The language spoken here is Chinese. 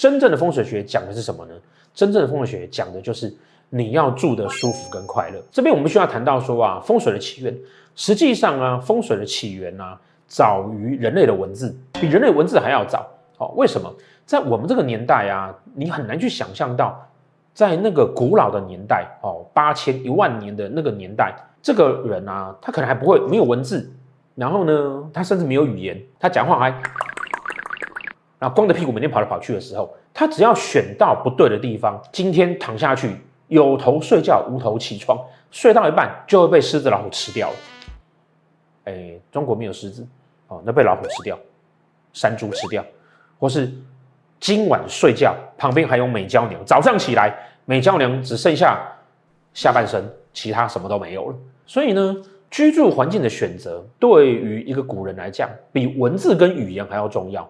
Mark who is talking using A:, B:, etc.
A: 真正的风水学讲的是什么呢？真正的风水学讲的就是你要住得舒服跟快乐。这边我们需要谈到说啊，风水的起源，实际上啊，风水的起源啊，早于人类的文字，比人类文字还要早。哦，为什么？在我们这个年代啊，你很难去想象到，在那个古老的年代哦，八千一万年的那个年代，这个人啊，他可能还不会没有文字，然后呢，他甚至没有语言，他讲话还。然后光着屁股每天跑来跑去的时候，他只要选到不对的地方，今天躺下去有头睡觉无头起床，睡到一半就会被狮子老虎吃掉了。哎，中国没有狮子哦，那被老虎吃掉，山猪吃掉，或是今晚睡觉旁边还有美娇娘，早上起来美娇娘只剩下下半身，其他什么都没有了。所以呢，居住环境的选择对于一个古人来讲，比文字跟语言还要重要。